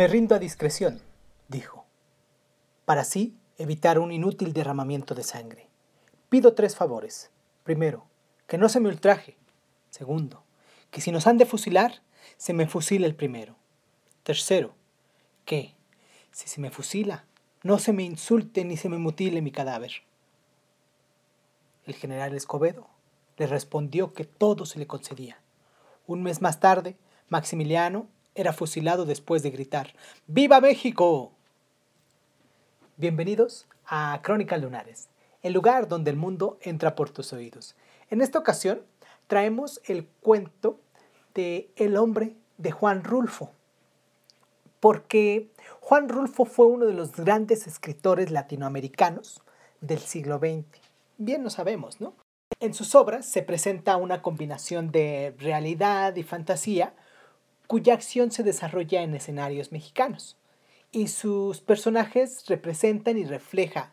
Me rindo a discreción, dijo, para así evitar un inútil derramamiento de sangre. Pido tres favores. Primero, que no se me ultraje. Segundo, que si nos han de fusilar, se me fusile el primero. Tercero, que, si se me fusila, no se me insulte ni se me mutile mi cadáver. El general Escobedo le respondió que todo se le concedía. Un mes más tarde, Maximiliano era fusilado después de gritar ¡Viva México! Bienvenidos a Crónicas Lunares, el lugar donde el mundo entra por tus oídos. En esta ocasión traemos el cuento de El hombre de Juan Rulfo, porque Juan Rulfo fue uno de los grandes escritores latinoamericanos del siglo XX. Bien lo sabemos, ¿no? En sus obras se presenta una combinación de realidad y fantasía cuya acción se desarrolla en escenarios mexicanos. Y sus personajes representan y reflejan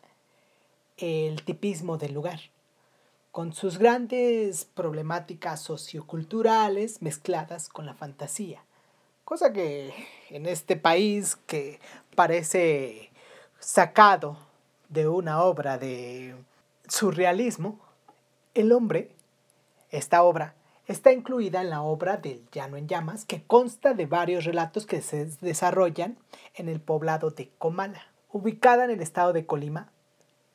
el tipismo del lugar, con sus grandes problemáticas socioculturales mezcladas con la fantasía, cosa que en este país que parece sacado de una obra de surrealismo, el hombre, esta obra, está incluida en la obra del Llano en Llamas, que consta de varios relatos que se desarrollan en el poblado de Comala, ubicada en el estado de Colima,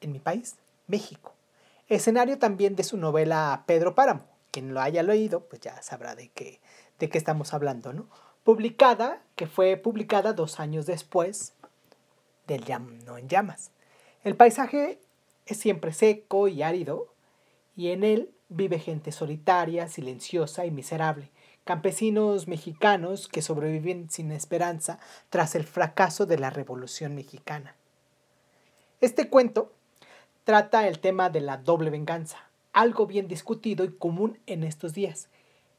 en mi país, México. Escenario también de su novela Pedro Páramo. Quien lo haya leído, pues ya sabrá de qué, de qué estamos hablando, ¿no? Publicada, que fue publicada dos años después del Llano en Llamas. El paisaje es siempre seco y árido, y en él vive gente solitaria, silenciosa y miserable, campesinos mexicanos que sobreviven sin esperanza tras el fracaso de la Revolución Mexicana. Este cuento trata el tema de la doble venganza, algo bien discutido y común en estos días.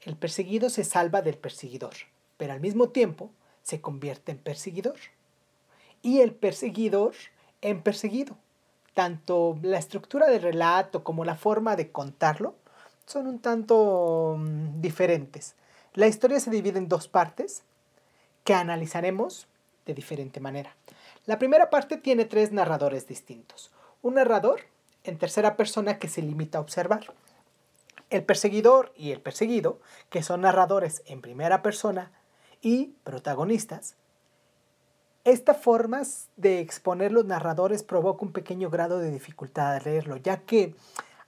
El perseguido se salva del perseguidor, pero al mismo tiempo se convierte en perseguidor. Y el perseguidor en perseguido. Tanto la estructura del relato como la forma de contarlo son un tanto mm, diferentes. La historia se divide en dos partes que analizaremos de diferente manera. La primera parte tiene tres narradores distintos. Un narrador en tercera persona que se limita a observar. El perseguidor y el perseguido, que son narradores en primera persona y protagonistas. Esta forma de exponer los narradores provoca un pequeño grado de dificultad al leerlo, ya que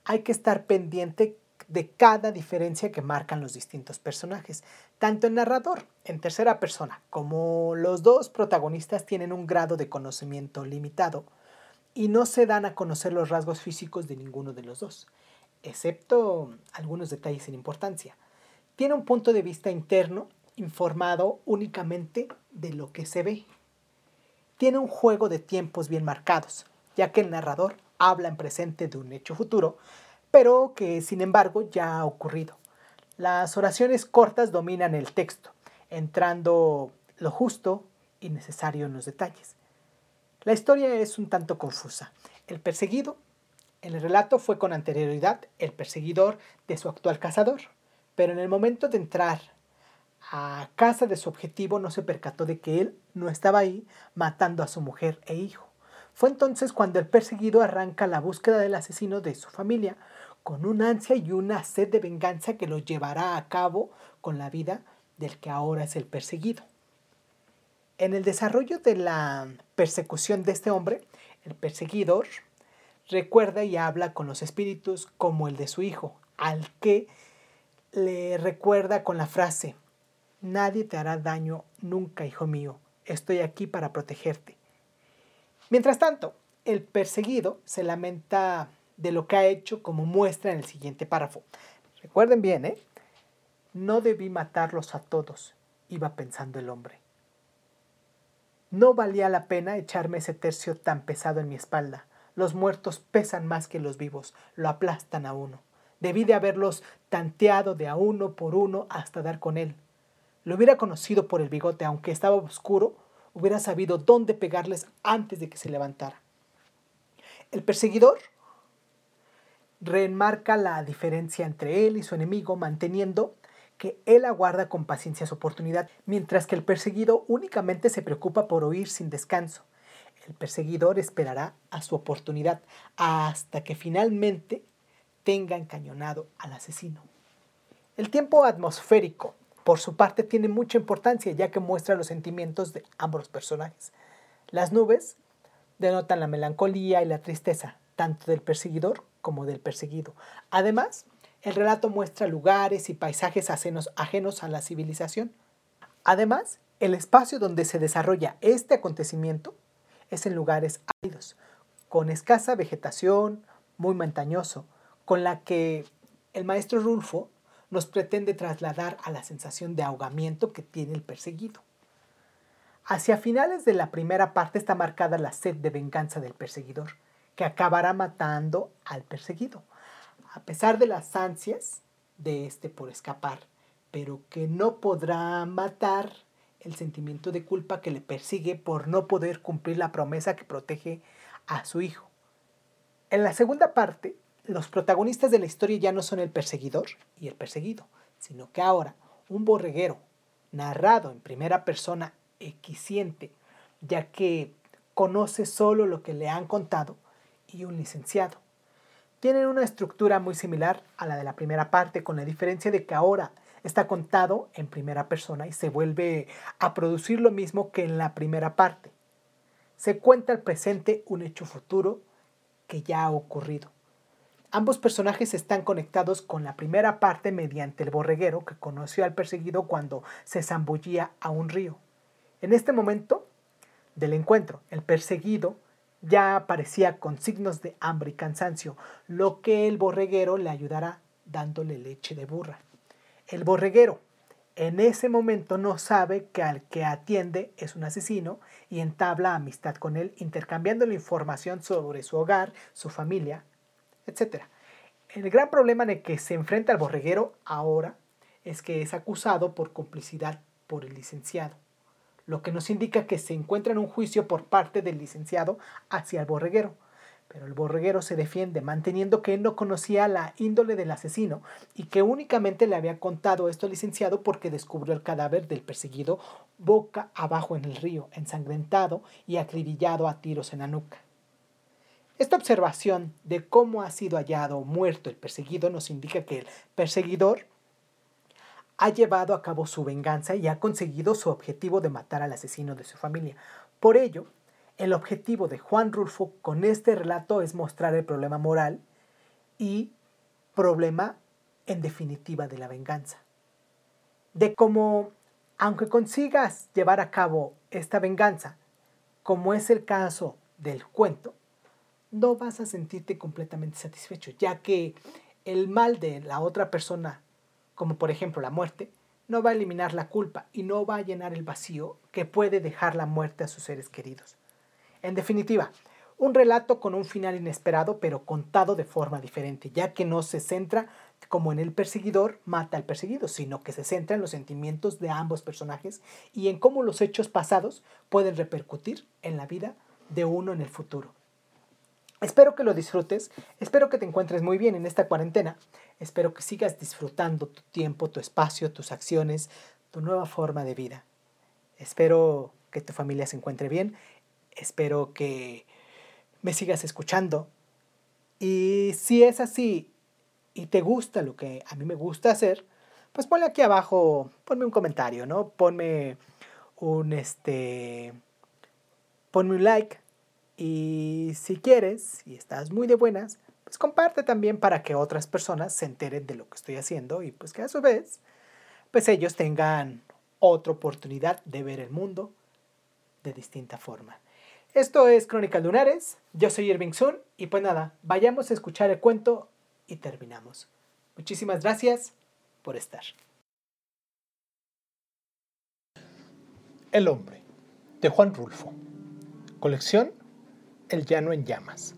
hay que estar pendiente de cada diferencia que marcan los distintos personajes. Tanto el narrador, en tercera persona, como los dos protagonistas tienen un grado de conocimiento limitado y no se dan a conocer los rasgos físicos de ninguno de los dos, excepto algunos detalles sin importancia. Tiene un punto de vista interno informado únicamente de lo que se ve. Tiene un juego de tiempos bien marcados, ya que el narrador habla en presente de un hecho futuro, pero que sin embargo ya ha ocurrido. Las oraciones cortas dominan el texto, entrando lo justo y necesario en los detalles. La historia es un tanto confusa. El perseguido, en el relato fue con anterioridad el perseguidor de su actual cazador, pero en el momento de entrar a casa de su objetivo no se percató de que él no estaba ahí matando a su mujer e hijo. Fue entonces cuando el perseguido arranca la búsqueda del asesino de su familia, con una ansia y una sed de venganza que lo llevará a cabo con la vida del que ahora es el perseguido. En el desarrollo de la persecución de este hombre, el perseguidor recuerda y habla con los espíritus como el de su hijo, al que le recuerda con la frase, Nadie te hará daño nunca, hijo mío, estoy aquí para protegerte. Mientras tanto, el perseguido se lamenta de lo que ha hecho como muestra en el siguiente párrafo. Recuerden bien, ¿eh? No debí matarlos a todos, iba pensando el hombre. No valía la pena echarme ese tercio tan pesado en mi espalda. Los muertos pesan más que los vivos, lo aplastan a uno. Debí de haberlos tanteado de a uno por uno hasta dar con él. Lo hubiera conocido por el bigote, aunque estaba oscuro, hubiera sabido dónde pegarles antes de que se levantara. El perseguidor reenmarca la diferencia entre él y su enemigo, manteniendo que él aguarda con paciencia su oportunidad, mientras que el perseguido únicamente se preocupa por oír sin descanso. El perseguidor esperará a su oportunidad hasta que finalmente tenga encañonado al asesino. El tiempo atmosférico, por su parte, tiene mucha importancia ya que muestra los sentimientos de ambos personajes. Las nubes denotan la melancolía y la tristeza, tanto del perseguidor como del perseguido. Además, el relato muestra lugares y paisajes ajenos, a la civilización. Además, el espacio donde se desarrolla este acontecimiento es en lugares áridos, con escasa vegetación, muy montañoso, con la que el maestro Rulfo nos pretende trasladar a la sensación de ahogamiento que tiene el perseguido. Hacia finales de la primera parte está marcada la sed de venganza del perseguidor, que acabará matando al perseguido, a pesar de las ansias de este por escapar, pero que no podrá matar el sentimiento de culpa que le persigue por no poder cumplir la promesa que protege a su hijo. En la segunda parte, los protagonistas de la historia ya no son el perseguidor y el perseguido, sino que ahora un borreguero, narrado en primera persona, equiciente, ya que conoce solo lo que le han contado, y un licenciado. Tienen una estructura muy similar a la de la primera parte, con la diferencia de que ahora está contado en primera persona y se vuelve a producir lo mismo que en la primera parte. Se cuenta al presente un hecho futuro que ya ha ocurrido. Ambos personajes están conectados con la primera parte mediante el borreguero que conoció al perseguido cuando se zambullía a un río. En este momento del encuentro, el perseguido ya aparecía con signos de hambre y cansancio, lo que el borreguero le ayudará dándole leche de burra. El borreguero en ese momento no sabe que al que atiende es un asesino y entabla amistad con él, intercambiando información sobre su hogar, su familia, etc. El gran problema el que se enfrenta el borreguero ahora es que es acusado por complicidad por el licenciado, lo que nos indica que se encuentra en un juicio por parte del licenciado hacia el borreguero. Pero el borreguero se defiende manteniendo que él no conocía la índole del asesino y que únicamente le había contado esto al licenciado porque descubrió el cadáver del perseguido boca abajo en el río, ensangrentado y acribillado a tiros en la nuca. Esta observación de cómo ha sido hallado muerto el perseguido nos indica que el perseguidor ha llevado a cabo su venganza y ha conseguido su objetivo de matar al asesino de su familia. Por ello, el objetivo de Juan Rulfo con este relato es mostrar el problema moral y problema en definitiva de la venganza. De cómo, aunque consigas llevar a cabo esta venganza, como es el caso del cuento, no vas a sentirte completamente satisfecho, ya que el mal de la otra persona, como por ejemplo la muerte, no va a eliminar la culpa y no va a llenar el vacío que puede dejar la muerte a sus seres queridos. En definitiva, un relato con un final inesperado pero contado de forma diferente, ya que no se centra como en el perseguidor mata al perseguido, sino que se centra en los sentimientos de ambos personajes y en cómo los hechos pasados pueden repercutir en la vida de uno en el futuro. Espero que lo disfrutes, espero que te encuentres muy bien en esta cuarentena, espero que sigas disfrutando tu tiempo, tu espacio, tus acciones, tu nueva forma de vida. Espero que tu familia se encuentre bien Espero que me sigas escuchando. Y si es así y te gusta lo que a mí me gusta hacer, pues ponle aquí abajo, ponme un comentario, ¿no? Ponme un este ponme un like y si quieres y estás muy de buenas, pues comparte también para que otras personas se enteren de lo que estoy haciendo y pues que a su vez pues ellos tengan otra oportunidad de ver el mundo de distinta forma. Esto es Crónicas Lunares, yo soy Irving Sun y pues nada, vayamos a escuchar el cuento y terminamos. Muchísimas gracias por estar. El hombre, de Juan Rulfo. Colección El llano en llamas.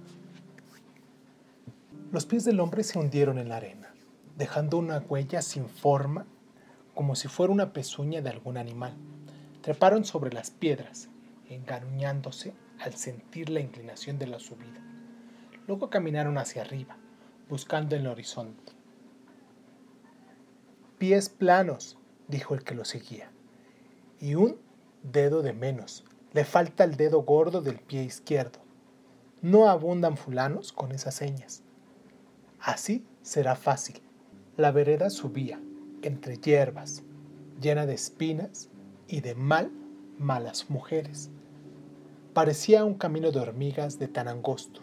Los pies del hombre se hundieron en la arena, dejando una huella sin forma, como si fuera una pezuña de algún animal. Treparon sobre las piedras, engaruñándose al sentir la inclinación de la subida. Luego caminaron hacia arriba, buscando el horizonte. pies planos, dijo el que lo seguía. Y un dedo de menos. Le falta el dedo gordo del pie izquierdo. No abundan fulanos con esas señas. Así será fácil. La vereda subía, entre hierbas, llena de espinas y de mal, malas mujeres. Parecía un camino de hormigas de tan angosto.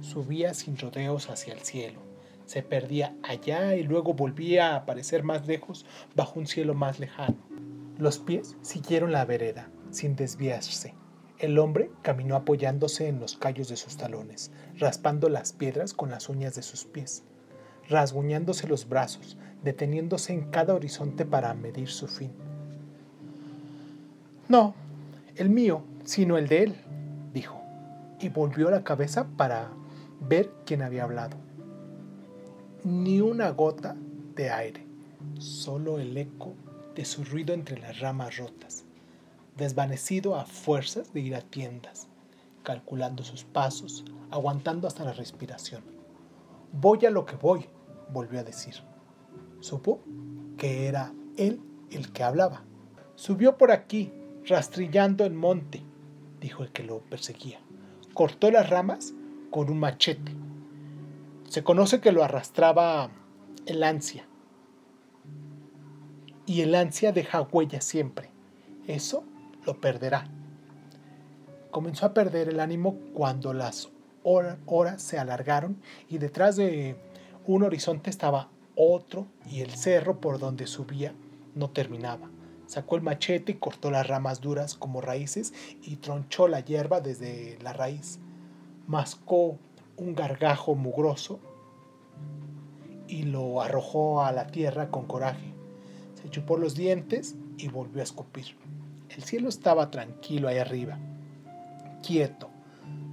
Subía sin rodeos hacia el cielo. Se perdía allá y luego volvía a aparecer más lejos bajo un cielo más lejano. Los pies siguieron la vereda, sin desviarse. El hombre caminó apoyándose en los callos de sus talones, raspando las piedras con las uñas de sus pies, rasguñándose los brazos, deteniéndose en cada horizonte para medir su fin. No, el mío, sino el de él, dijo, y volvió la cabeza para ver quién había hablado. Ni una gota de aire, solo el eco de su ruido entre las ramas rotas, desvanecido a fuerzas de ir a tiendas, calculando sus pasos, aguantando hasta la respiración. Voy a lo que voy, volvió a decir. Supo que era él el que hablaba. Subió por aquí, rastrillando el monte, dijo el que lo perseguía. Cortó las ramas con un machete. Se conoce que lo arrastraba el ansia. Y el ansia deja huella siempre. Eso lo perderá. Comenzó a perder el ánimo cuando las horas se alargaron y detrás de un horizonte estaba otro y el cerro por donde subía no terminaba. Sacó el machete y cortó las ramas duras como raíces y tronchó la hierba desde la raíz. Mascó un gargajo mugroso y lo arrojó a la tierra con coraje. Se chupó los dientes y volvió a escupir. El cielo estaba tranquilo ahí arriba, quieto,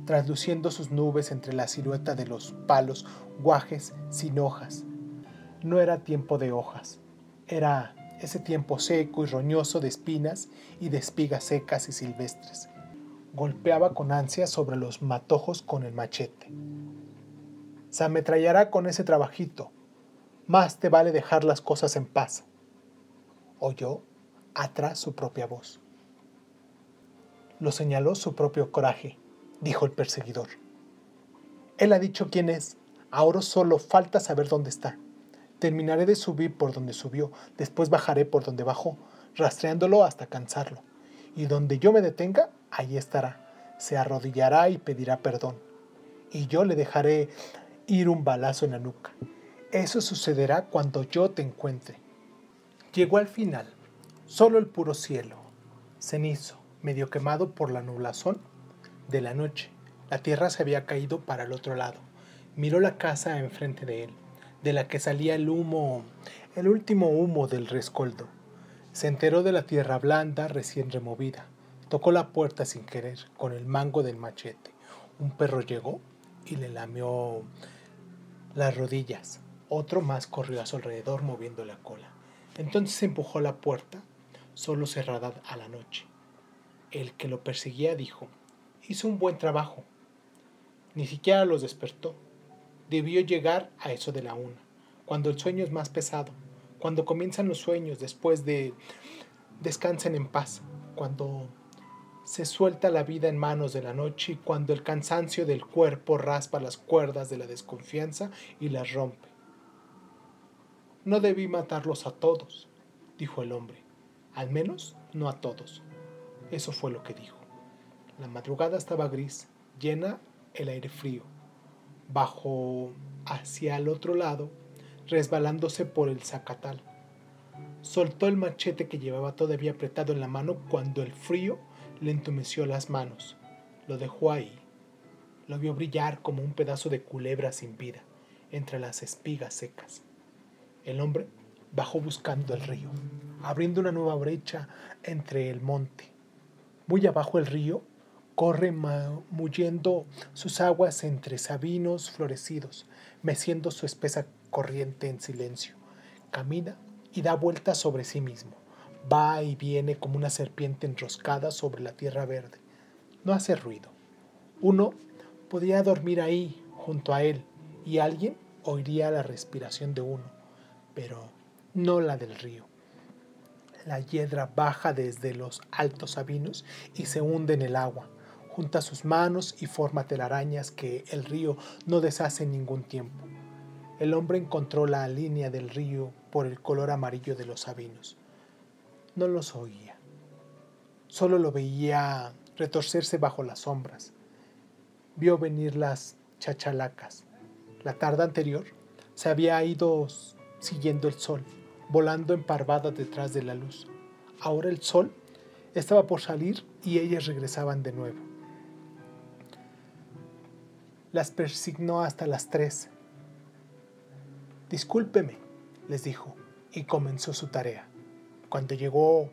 trasluciendo sus nubes entre la silueta de los palos guajes sin hojas. No era tiempo de hojas, era ese tiempo seco y roñoso de espinas y de espigas secas y silvestres. Golpeaba con ansia sobre los matojos con el machete. Se ametrallará con ese trabajito. Más te vale dejar las cosas en paz. Oyó atrás su propia voz. Lo señaló su propio coraje, dijo el perseguidor. Él ha dicho quién es, ahora solo falta saber dónde está. Terminaré de subir por donde subió, después bajaré por donde bajó, rastreándolo hasta cansarlo. Y donde yo me detenga, allí estará. Se arrodillará y pedirá perdón. Y yo le dejaré ir un balazo en la nuca. Eso sucederá cuando yo te encuentre. Llegó al final, solo el puro cielo, cenizo, medio quemado por la nublazón de la noche. La tierra se había caído para el otro lado. Miró la casa enfrente de él, de la que salía el humo, el último humo del rescoldo. Se enteró de la tierra blanda recién removida. Tocó la puerta sin querer, con el mango del machete. Un perro llegó y le lamió las rodillas. Otro más corrió a su alrededor moviendo la cola. Entonces empujó la puerta, solo cerrada a la noche. El que lo perseguía dijo, hizo un buen trabajo. Ni siquiera los despertó. Debió llegar a eso de la una, cuando el sueño es más pesado, cuando comienzan los sueños después de descansen en paz, cuando se suelta la vida en manos de la noche y cuando el cansancio del cuerpo raspa las cuerdas de la desconfianza y las rompe. No debí matarlos a todos, dijo el hombre, al menos no a todos. Eso fue lo que dijo. La madrugada estaba gris, llena el aire frío. Bajó hacia el otro lado, resbalándose por el zacatal. Soltó el machete que llevaba todavía apretado en la mano cuando el frío le entumeció las manos. Lo dejó ahí. Lo vio brillar como un pedazo de culebra sin vida entre las espigas secas. El hombre bajó buscando el río, abriendo una nueva brecha entre el monte. Muy abajo el río corre muyendo sus aguas entre sabinos florecidos, meciendo su espesa corriente en silencio. Camina y da vueltas sobre sí mismo. Va y viene como una serpiente enroscada sobre la tierra verde. No hace ruido. Uno podría dormir ahí, junto a él, y alguien oiría la respiración de uno, pero no la del río. La hiedra baja desde los altos sabinos y se hunde en el agua. Junta sus manos y forma telarañas que el río no deshace en ningún tiempo. El hombre encontró la línea del río por el color amarillo de los sabinos. No los oía. Solo lo veía retorcerse bajo las sombras. Vio venir las chachalacas. La tarde anterior se había ido siguiendo el sol volando emparvadas detrás de la luz. Ahora el sol estaba por salir y ellas regresaban de nuevo. Las persignó hasta las tres. Discúlpeme, les dijo, y comenzó su tarea. Cuando llegó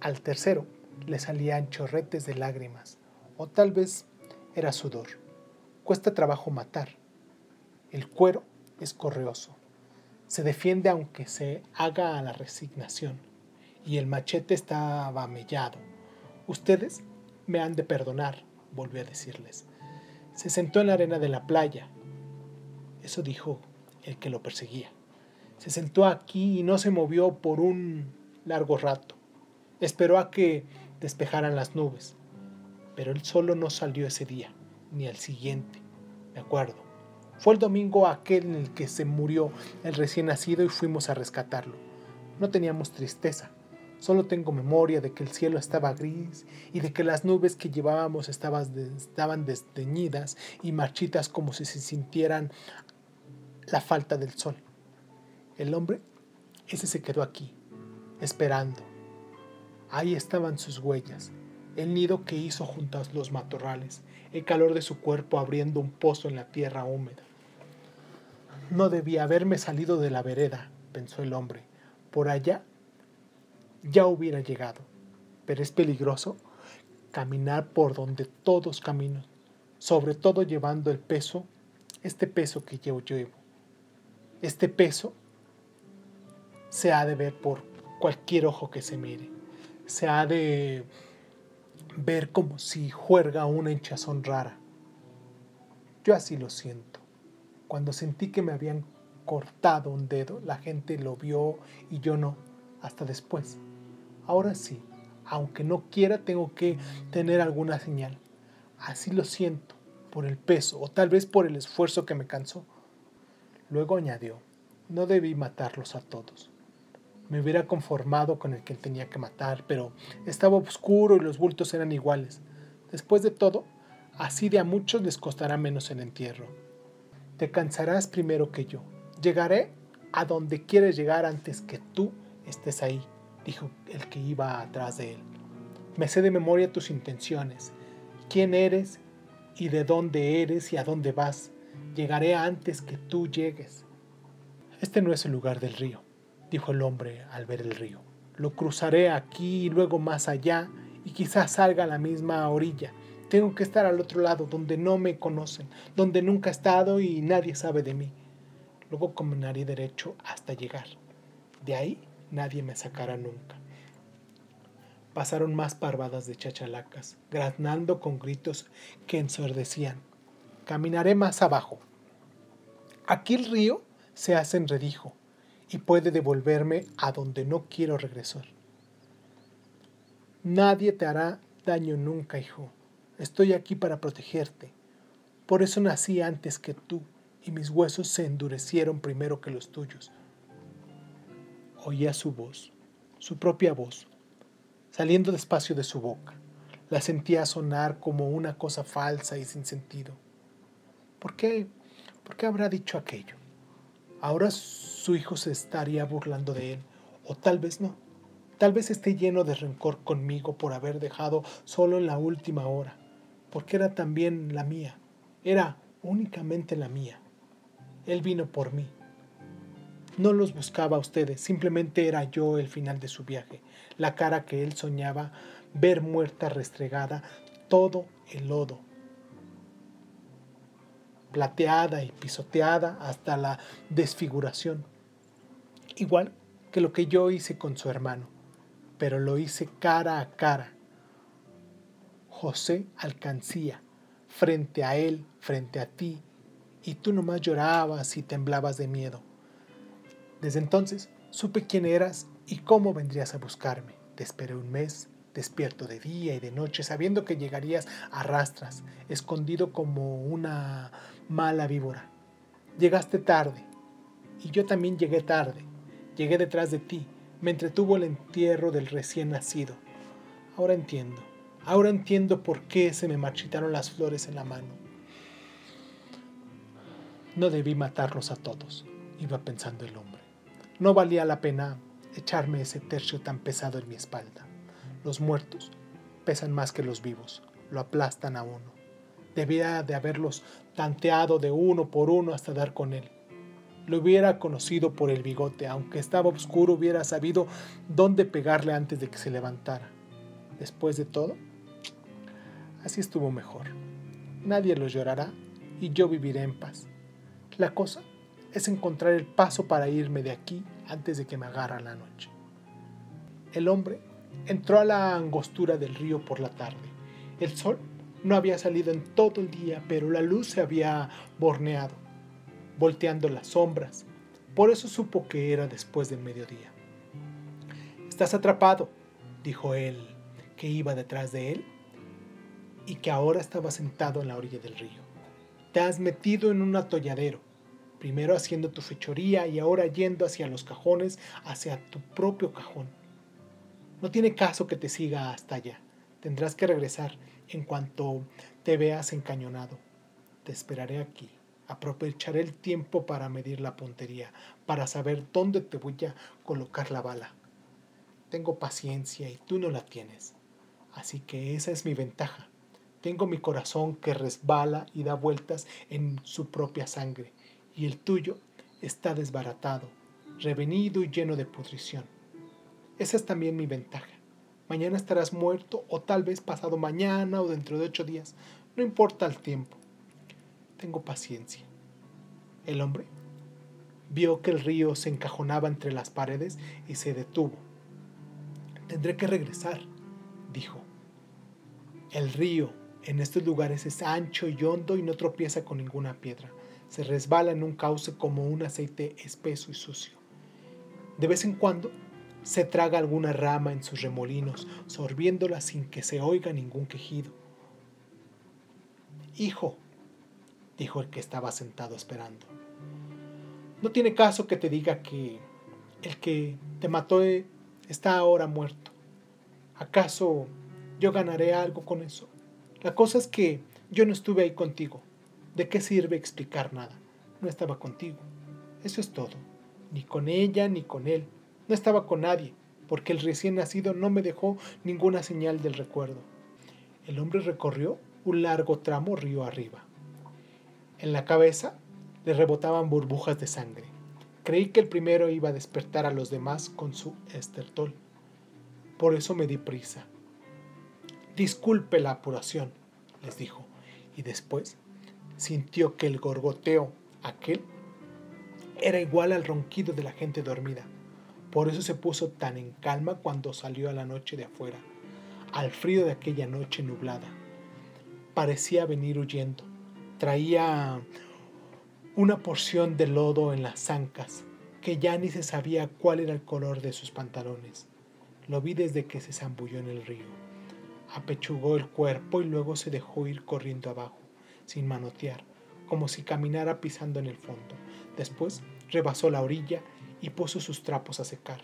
al tercero, le salían chorretes de lágrimas, o tal vez era sudor. Cuesta trabajo matar. El cuero es correoso se defiende aunque se haga a la resignación, y el machete estaba mellado. Ustedes me han de perdonar, volvió a decirles. Se sentó en la arena de la playa. Eso dijo el que lo perseguía. Se sentó aquí y no se movió por un largo rato. Esperó a que despejaran las nubes. Pero él solo no salió ese día, ni al siguiente, me acuerdo. Fue el domingo aquel en el que se murió el recién nacido y fuimos a rescatarlo. No teníamos tristeza, solo tengo memoria de que el cielo estaba gris y de que las nubes que llevábamos estaban desteñidas y marchitas como si se sintieran la falta del sol. El hombre, ese se quedó aquí, esperando. Ahí estaban sus huellas, el nido que hizo junto a los matorrales, el calor de su cuerpo abriendo un pozo en la tierra húmeda. No debía haberme salido de la vereda, pensó el hombre. Por allá ya hubiera llegado. Pero es peligroso caminar por donde todos caminan, sobre todo llevando el peso, este peso que yo llevo. Este peso se ha de ver por cualquier ojo que se mire. Se ha de ver como si juerga una hinchazón rara. Yo así lo siento. Cuando sentí que me habían cortado un dedo, la gente lo vio y yo no, hasta después. Ahora sí, aunque no quiera, tengo que tener alguna señal. Así lo siento, por el peso o tal vez por el esfuerzo que me cansó. Luego añadió, no debí matarlos a todos. Me hubiera conformado con el que tenía que matar, pero estaba oscuro y los bultos eran iguales. Después de todo, así de a muchos les costará menos el entierro. Te cansarás primero que yo. Llegaré a donde quieres llegar antes que tú estés ahí, dijo el que iba atrás de él. Me sé de memoria tus intenciones, quién eres y de dónde eres y a dónde vas. Llegaré antes que tú llegues. Este no es el lugar del río, dijo el hombre al ver el río. Lo cruzaré aquí y luego más allá y quizás salga a la misma orilla tengo que estar al otro lado, donde no me conocen, donde nunca he estado y nadie sabe de mí. Luego caminaré derecho hasta llegar. De ahí nadie me sacará nunca. Pasaron más parvadas de chachalacas, graznando con gritos que ensordecían. Caminaré más abajo. Aquí el río se hace enredijo y puede devolverme a donde no quiero regresar. Nadie te hará daño nunca, hijo. Estoy aquí para protegerte. Por eso nací antes que tú, y mis huesos se endurecieron primero que los tuyos. Oía su voz, su propia voz, saliendo despacio de su boca. La sentía sonar como una cosa falsa y sin sentido. ¿Por qué? ¿Por qué habrá dicho aquello? Ahora su hijo se estaría burlando de él, o tal vez no. Tal vez esté lleno de rencor conmigo por haber dejado solo en la última hora porque era también la mía, era únicamente la mía. Él vino por mí. No los buscaba a ustedes, simplemente era yo el final de su viaje, la cara que él soñaba ver muerta restregada, todo el lodo, plateada y pisoteada hasta la desfiguración, igual que lo que yo hice con su hermano, pero lo hice cara a cara, José alcancía, frente a él, frente a ti, y tú nomás llorabas y temblabas de miedo. Desde entonces Supe quién eras y cómo vendrías a buscarme. Te esperé un mes, despierto de día y de noche, sabiendo que llegarías a rastras, escondido como una mala víbora. Llegaste tarde, y yo también llegué tarde. Llegué detrás de ti, me entretuvo el entierro del recién nacido. Ahora entiendo, ahora entiendo por qué se me marchitaron las flores en la mano. No debí matarlos a todos, iba pensando el hombre. No valía la pena echarme ese tercio tan pesado en mi espalda. Los muertos pesan más que los vivos, lo aplastan a uno. Debía de haberlos tanteado de uno por uno hasta dar con él. Lo hubiera conocido por el bigote, aunque estaba oscuro hubiera sabido dónde pegarle antes de que se levantara. Después de todo, así estuvo mejor. Nadie lo llorará y yo viviré en paz. La cosa es encontrar el paso para irme de aquí antes de que me agarra la noche. El hombre entró a la angostura del río por la tarde. El sol no había salido en todo el día, pero la luz se había borneado, volteando las sombras. Por eso supo que era después del mediodía. Estás atrapado, dijo él, que iba detrás de él y que ahora estaba sentado en la orilla del río. Te has metido en un atolladero primero haciendo tu fechoría y ahora yendo hacia los cajones, hacia tu propio cajón. No tiene caso que te siga hasta allá. Tendrás que regresar en cuanto te veas encañonado. Te esperaré aquí. Aprovecharé el tiempo para medir la puntería, para saber dónde te voy a colocar la bala. Tengo paciencia y tú no la tienes. Así que esa es mi ventaja. Tengo mi corazón que resbala y da vueltas en su propia sangre y el tuyo está desbaratado, revenido y lleno de pudrición. Esa es también mi ventaja. Mañana estarás muerto o tal vez pasado mañana o dentro de ocho días. No importa el tiempo. Tengo paciencia. El hombre vio que el río se encajonaba entre las paredes y se detuvo. Tendré que regresar, dijo. El río en estos lugares es ancho y hondo y no tropieza con ninguna piedra se resbala en un cauce como un aceite espeso y sucio. De vez en cuando se traga alguna rama en sus remolinos, sorbiéndola sin que se oiga ningún quejido. Hijo, dijo el que estaba sentado esperando, no tiene caso que te diga que el que te mató está ahora muerto. ¿Acaso yo ganaré algo con eso? La cosa es que yo no estuve ahí contigo. ¿De qué sirve explicar nada? No estaba contigo. Eso es todo. Ni con ella ni con él. No estaba con nadie, porque el recién nacido no me dejó ninguna señal del recuerdo. El hombre recorrió un largo tramo río arriba. En la cabeza le rebotaban burbujas de sangre. Creí que el primero iba a despertar a los demás con su estertol. Por eso me di prisa. Disculpe la apuración, les dijo, y después sintió que el gorgoteo aquel era igual al ronquido de la gente dormida. Por eso se puso tan en calma cuando salió a la noche de afuera, al frío de aquella noche nublada. Parecía venir huyendo. Traía una porción de lodo en las zancas, que ya ni se sabía cuál era el color de sus pantalones. Lo vi desde que se zambulló en el río. Apechugó el cuerpo y luego se dejó ir corriendo abajo sin manotear, como si caminara pisando en el fondo. Después rebasó la orilla y puso sus trapos a secar.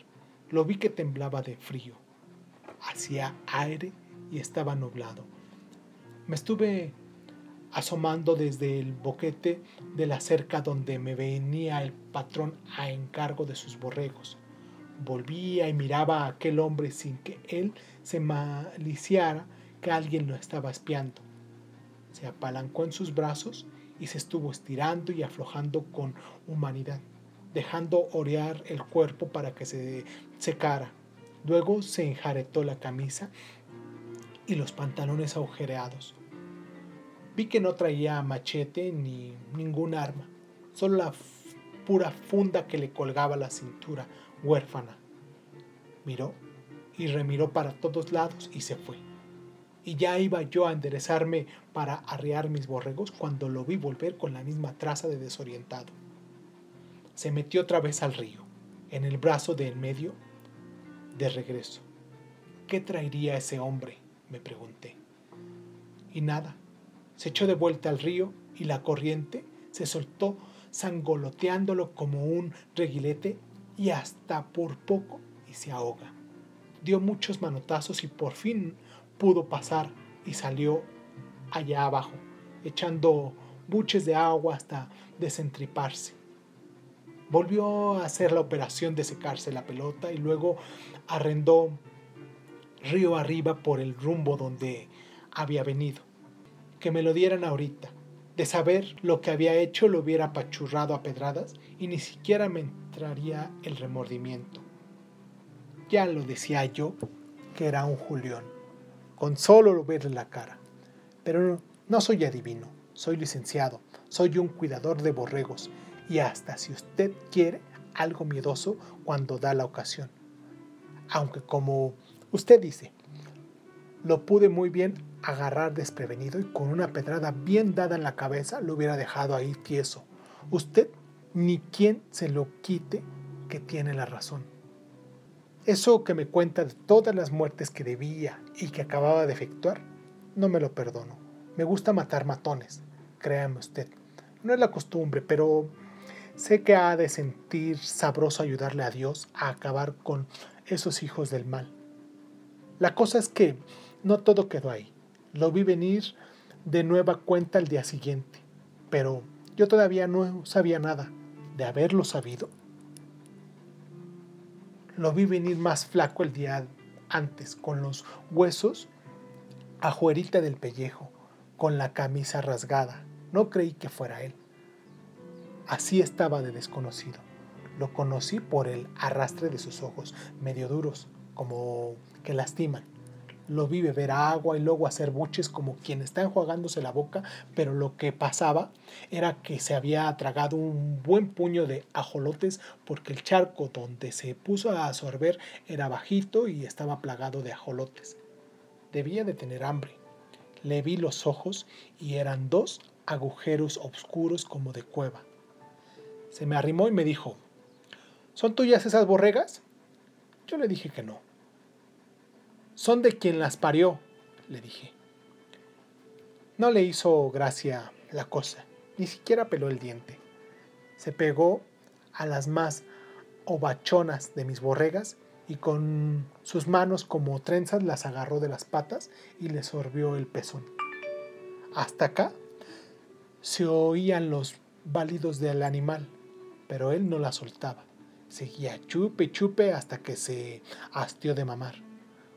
Lo vi que temblaba de frío. Hacía aire y estaba nublado. Me estuve asomando desde el boquete de la cerca donde me venía el patrón a encargo de sus borregos. Volvía y miraba a aquel hombre sin que él se maliciara que alguien lo estaba espiando se apalancó en sus brazos y se estuvo estirando y aflojando con humanidad, dejando orear el cuerpo para que se secara. Luego se enjaretó la camisa y los pantalones agujereados. Vi que no traía machete ni ningún arma, solo la pura funda que le colgaba la cintura, huérfana. Miró y remiró para todos lados y se fue y ya iba yo a enderezarme para arrear mis borregos cuando lo vi volver con la misma traza de desorientado. Se metió otra vez al río. en el brazo de en medio de regreso. ¿Qué traería ese hombre? me pregunté. Y nada, se echó de vuelta al río y la corriente se soltó sangoloteándolo como un reguilete y hasta por poco y se ahoga. Dio muchos manotazos y por fin pudo pasar y salió allá abajo, echando buches de agua hasta desentriparse. Volvió a hacer la operación de secarse la pelota y luego arrendó río arriba por el rumbo donde había venido. Que me lo dieran ahorita. De saber lo que había hecho lo hubiera apachurrado a pedradas y ni siquiera me entraría el remordimiento. Ya lo decía yo que era un Julián, con solo verle la cara. Pero no soy adivino, soy licenciado, soy un cuidador de borregos y hasta si usted quiere algo miedoso cuando da la ocasión. Aunque como usted dice, lo pude muy bien agarrar desprevenido y con una pedrada bien dada en la cabeza lo hubiera dejado ahí tieso. Usted ni quien se lo quite que tiene la razón. Eso que me cuenta de todas las muertes que debía y que acababa de efectuar, no me lo perdono. Me gusta matar matones, créame usted. No es la costumbre, pero sé que ha de sentir sabroso ayudarle a Dios a acabar con esos hijos del mal. La cosa es que no todo quedó ahí. Lo vi venir de nueva cuenta el día siguiente, pero yo todavía no sabía nada. De haberlo sabido, lo vi venir más flaco el día antes, con los huesos ajuerita del pellejo, con la camisa rasgada. No creí que fuera él. Así estaba de desconocido. Lo conocí por el arrastre de sus ojos, medio duros, como que lastiman. Lo vi beber agua y luego hacer buches como quien está enjuagándose la boca, pero lo que pasaba era que se había tragado un buen puño de ajolotes porque el charco donde se puso a absorber era bajito y estaba plagado de ajolotes. Debía de tener hambre. Le vi los ojos y eran dos agujeros oscuros como de cueva. Se me arrimó y me dijo, ¿Son tuyas esas borregas? Yo le dije que no. Son de quien las parió, le dije. No le hizo gracia la cosa, ni siquiera peló el diente. Se pegó a las más ovachonas de mis borregas y con sus manos como trenzas las agarró de las patas y le sorbió el pezón. Hasta acá se oían los válidos del animal, pero él no la soltaba. Seguía chupe chupe hasta que se hastió de mamar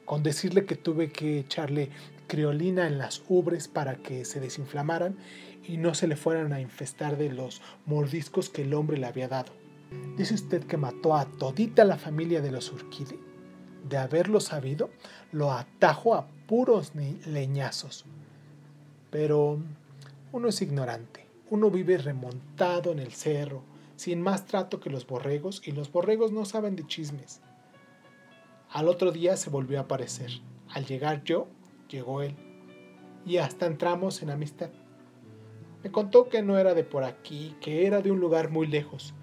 con decirle que tuve que echarle criolina en las ubres para que se desinflamaran y no se le fueran a infestar de los mordiscos que el hombre le había dado. Dice usted que mató a todita la familia de los Urquide. De haberlo sabido, lo atajo a puros leñazos. Pero uno es ignorante, uno vive remontado en el cerro, sin más trato que los borregos, y los borregos no saben de chismes. Al otro día se volvió a aparecer. Al llegar yo, llegó él. Y hasta entramos en amistad. Me contó que no era de por aquí, que era de un lugar muy lejos,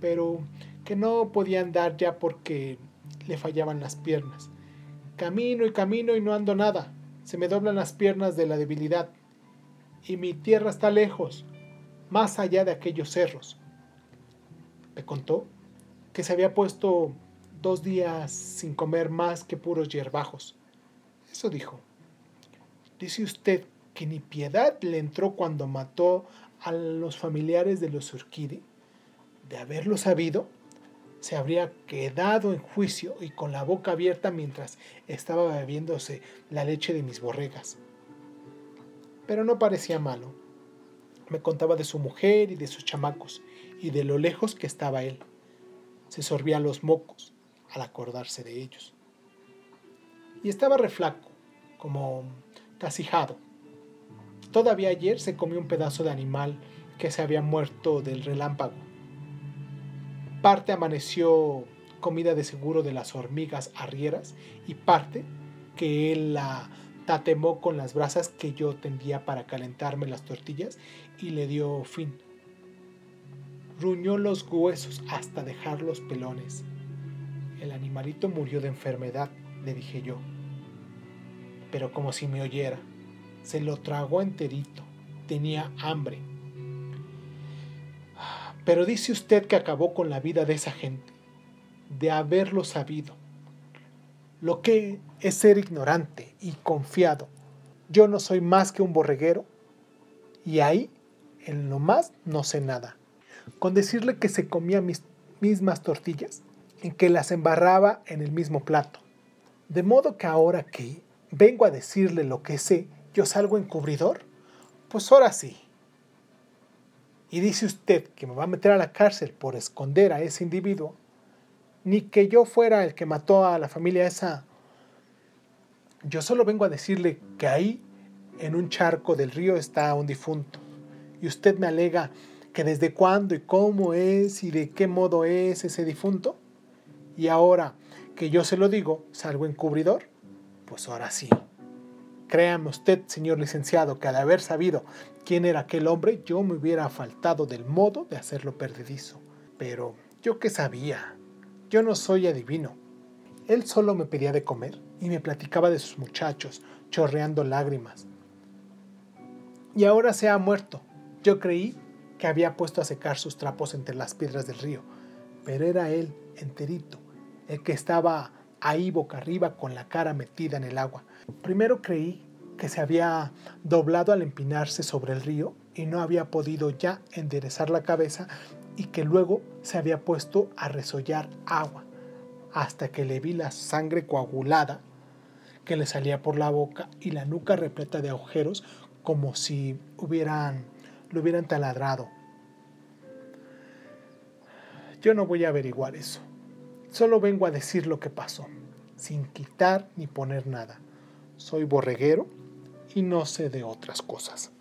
pero que no podía andar ya porque le fallaban las piernas. Camino y camino y no ando nada. Se me doblan las piernas de la debilidad. Y mi tierra está lejos, más allá de aquellos cerros. Me contó que se había puesto dos días sin comer más que puros hierbajos. Eso dijo. Dice usted que ni piedad le entró cuando mató a los familiares de los Urquidi. De haberlo sabido, se habría quedado en juicio y con la boca abierta mientras estaba bebiéndose la leche de mis borregas. Pero no parecía malo. Me contaba de su mujer y de sus chamacos y de lo lejos que estaba él. Se sorbía los mocos al acordarse de ellos. Y estaba reflaco, como casijado. Todavía ayer se comió un pedazo de animal que se había muerto del relámpago. Parte amaneció comida de seguro de las hormigas arrieras y parte que él la tatemó con las brasas que yo tendía para calentarme las tortillas y le dio fin. Ruñó los huesos hasta dejar los pelones El animalito murió de enfermedad, le dije yo. Pero como si me oyera, se lo tragó enterito. Tenía hambre. Pero dice usted que acabó con la vida de esa gente, de haberlo sabido. Lo que es ser ignorante y confiado. Yo no soy más que un borreguero y ahí, en lo más, no sé nada. Con decirle que se comía mis mismas tortillas que las embarraba en el mismo plato. De modo que ahora que vengo a decirle lo que sé, yo salgo encubridor. Pues ahora sí. Y dice usted que me va a meter a la cárcel por esconder a ese individuo, ni que yo fuera el que mató a la familia esa. Yo solo vengo a decirle que ahí, en un charco del río, está un difunto. Y usted me alega que desde cuándo y cómo es y de qué modo es ese difunto. Y ahora que yo se lo digo, salgo encubridor. Pues ahora sí. Créame usted, señor licenciado, que al haber sabido quién era aquel hombre, yo me hubiera faltado del modo de hacerlo perdedizo. Pero yo qué sabía. Yo no soy adivino. Él solo me pedía de comer y me platicaba de sus muchachos, chorreando lágrimas. Y ahora se ha muerto. Yo creí que había puesto a secar sus trapos entre las piedras del río, pero era él, enterito, el que estaba ahí boca arriba con la cara metida en el agua. Primero creí que se había doblado al empinarse sobre el río y no había podido ya enderezar la cabeza y que luego se había puesto a resollar agua, hasta que le vi la sangre coagulada que le salía por la boca y la nuca repleta de agujeros como si hubieran lo hubieran taladrado. Yo no voy a averiguar eso. Solo vengo a decir lo que pasó, sin quitar ni poner nada. Soy borreguero y no sé de otras cosas.